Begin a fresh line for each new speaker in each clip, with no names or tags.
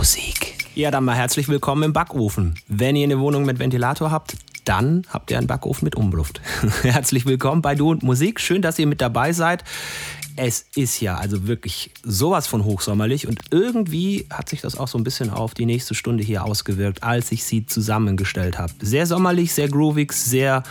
Musik. Ja, dann mal herzlich willkommen im Backofen. Wenn ihr eine Wohnung mit Ventilator habt, dann habt ihr einen Backofen mit Umluft. herzlich willkommen bei Du und Musik. Schön, dass ihr mit dabei seid. Es ist ja also wirklich sowas von hochsommerlich und irgendwie hat sich das auch so ein bisschen auf die nächste Stunde hier ausgewirkt, als ich sie zusammengestellt habe. Sehr sommerlich, sehr groovig, sehr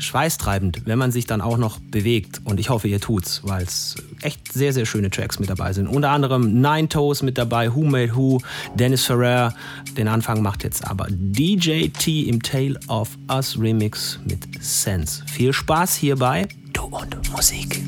schweißtreibend, wenn man sich dann auch noch bewegt. Und ich hoffe, ihr tut's, weil es echt sehr, sehr schöne Tracks mit dabei sind. Unter anderem Nine Toes mit dabei, Who Made Who, Dennis Ferrer. Den Anfang macht jetzt aber DJ T im Tale of Us Remix mit Sense. Viel Spaß hierbei. Du und Musik.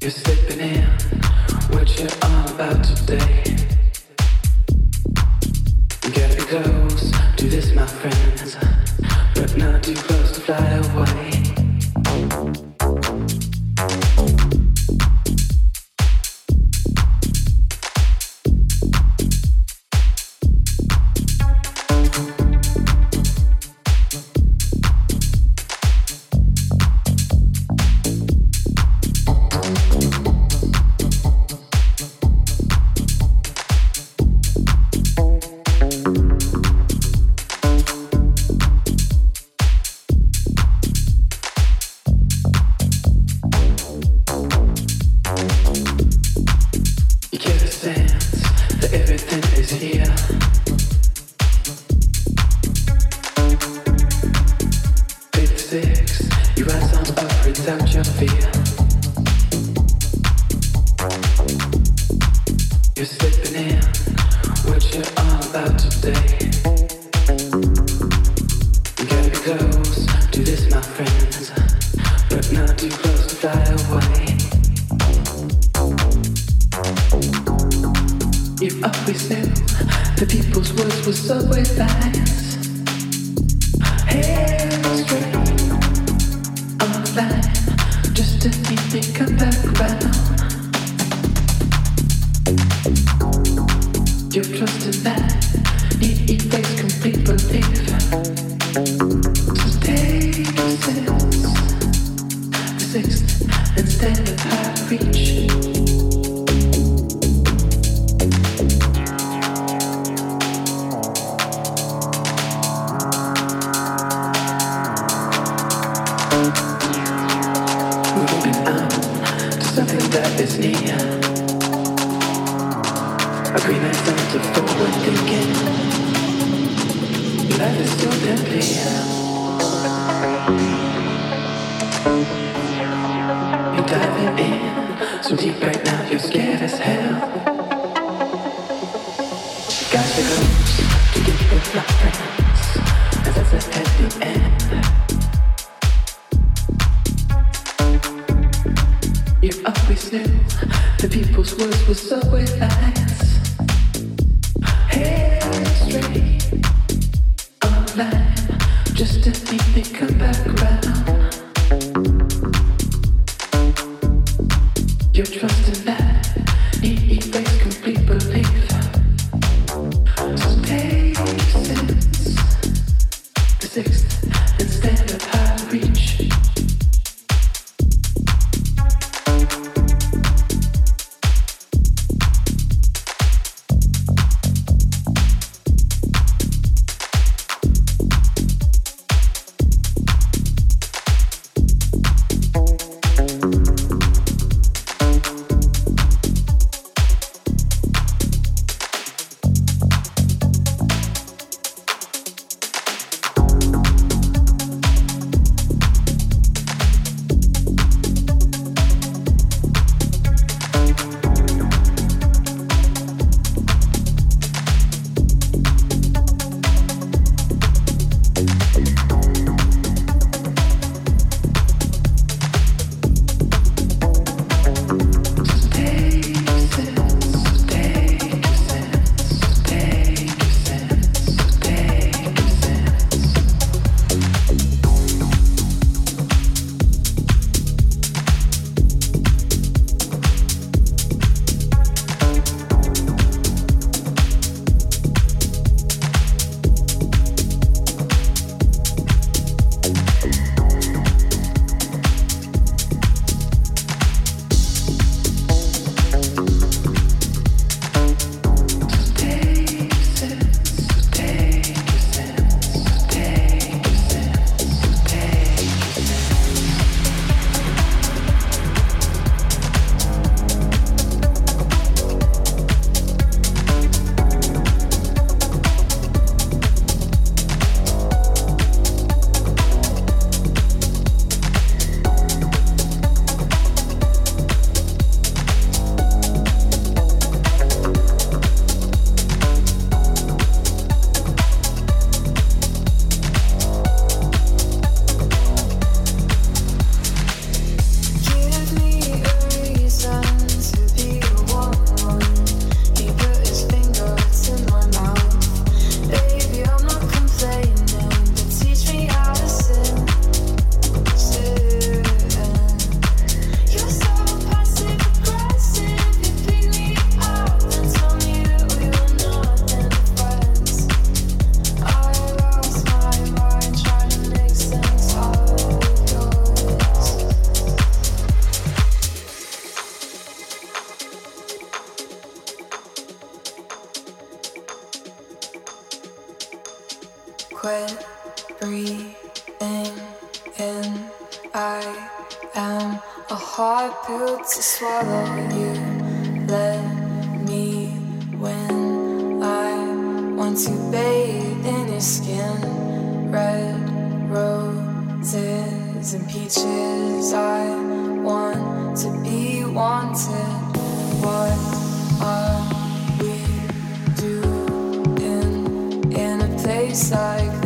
You said to swallow you.
Let me win. I want to bathe in
your skin. Red roses and peaches. I
want to
be wanted. What are we doing in a place like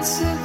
answer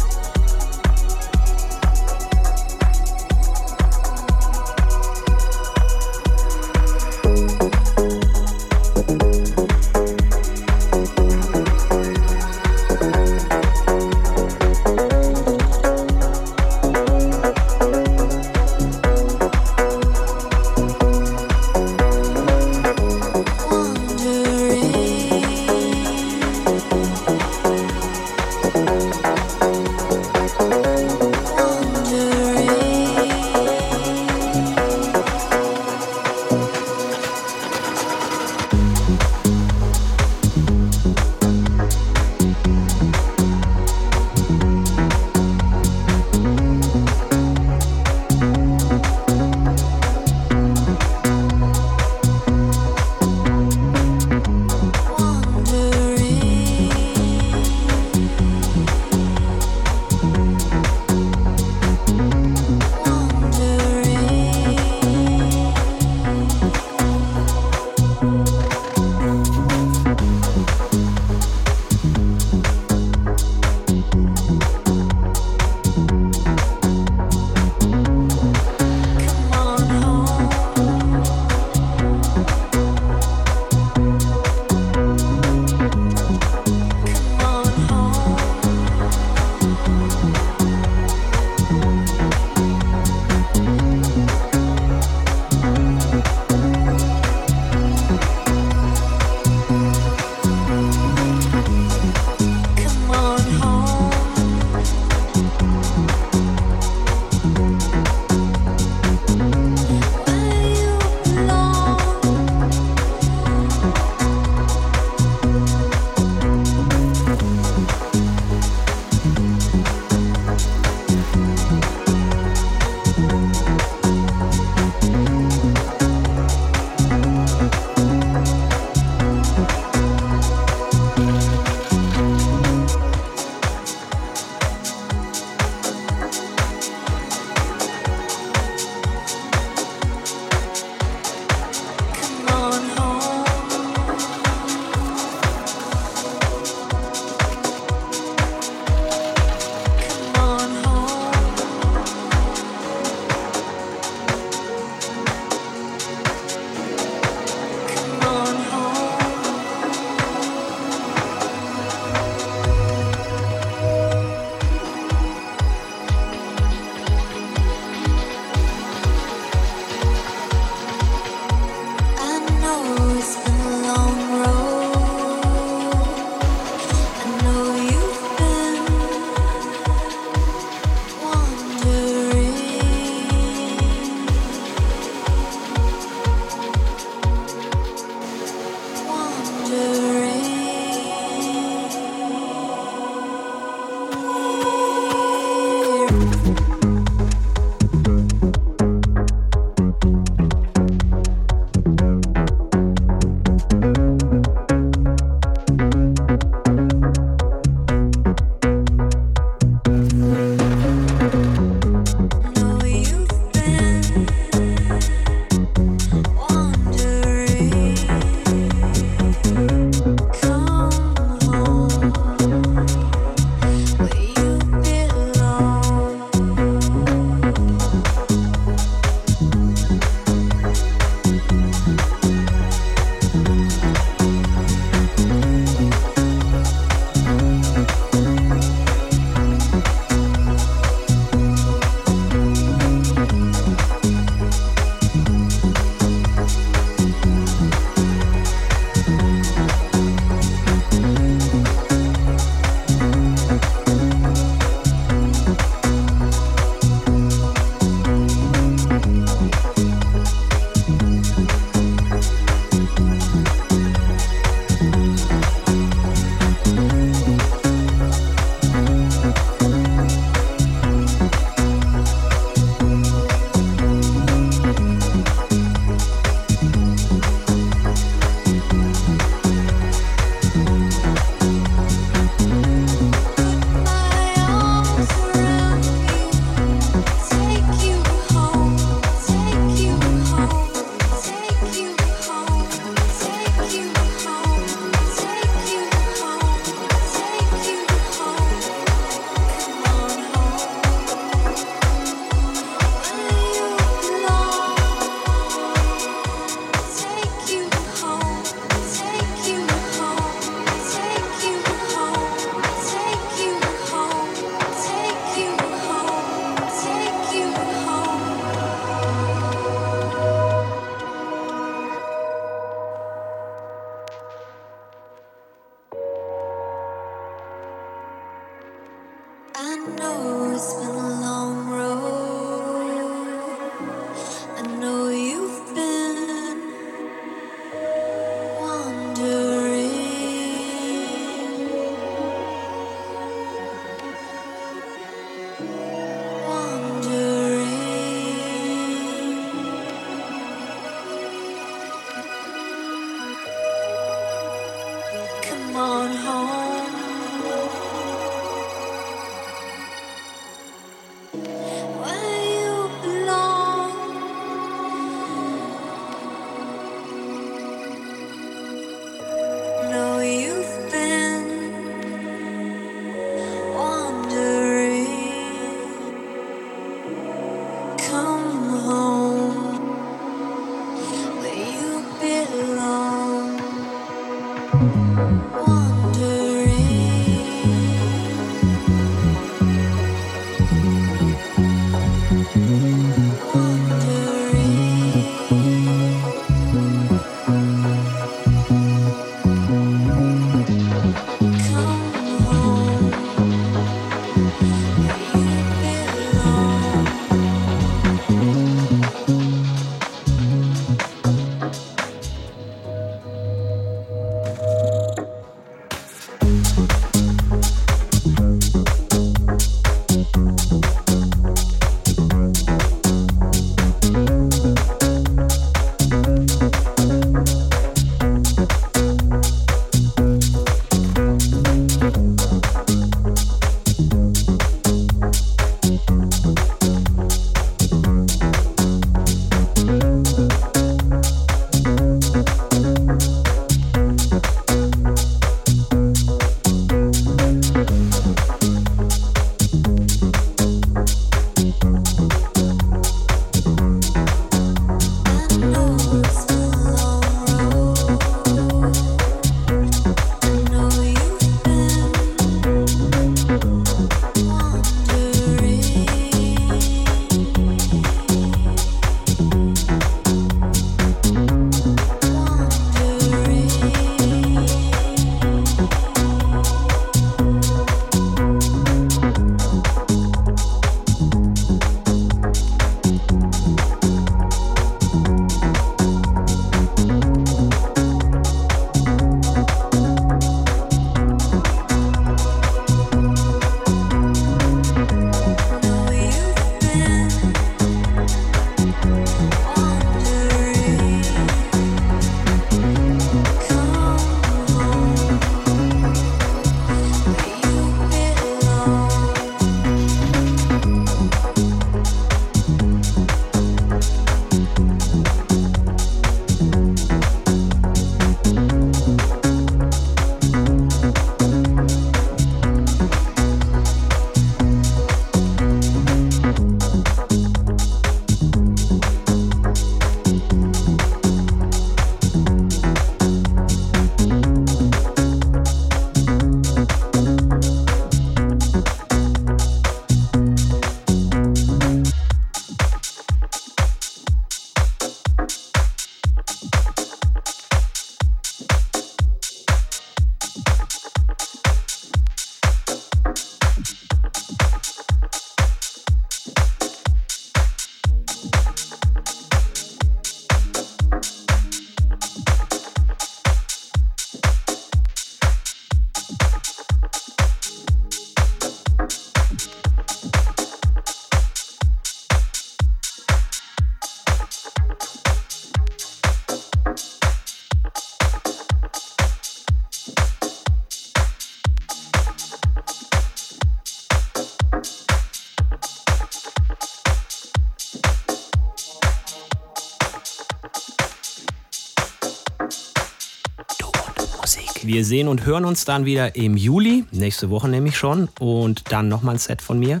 Wir sehen und hören uns dann wieder im Juli, nächste Woche nämlich schon. Und dann nochmal ein Set von mir.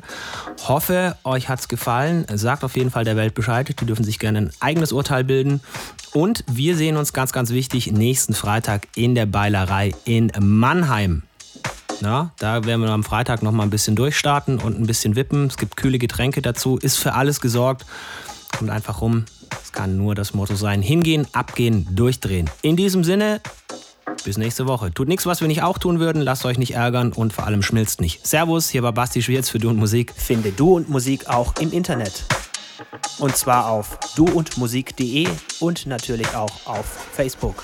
Hoffe, euch hat's gefallen. Sagt auf jeden Fall der Welt Bescheid. Die dürfen sich gerne ein eigenes Urteil bilden. Und wir sehen uns ganz, ganz wichtig nächsten Freitag in der Beilerei in Mannheim. Na, da werden wir am Freitag noch mal ein bisschen durchstarten und ein bisschen wippen. Es gibt kühle Getränke dazu, ist für alles gesorgt. Kommt einfach rum. Es kann nur das Motto sein: hingehen, abgehen, durchdrehen. In diesem Sinne, bis nächste Woche. Tut nichts, was wir nicht auch tun würden. Lasst euch nicht ärgern und vor allem schmilzt nicht. Servus, hier war Basti Schwierz für Du und Musik.
Finde Du und Musik auch im Internet. Und zwar auf duundmusik.de und natürlich auch auf Facebook.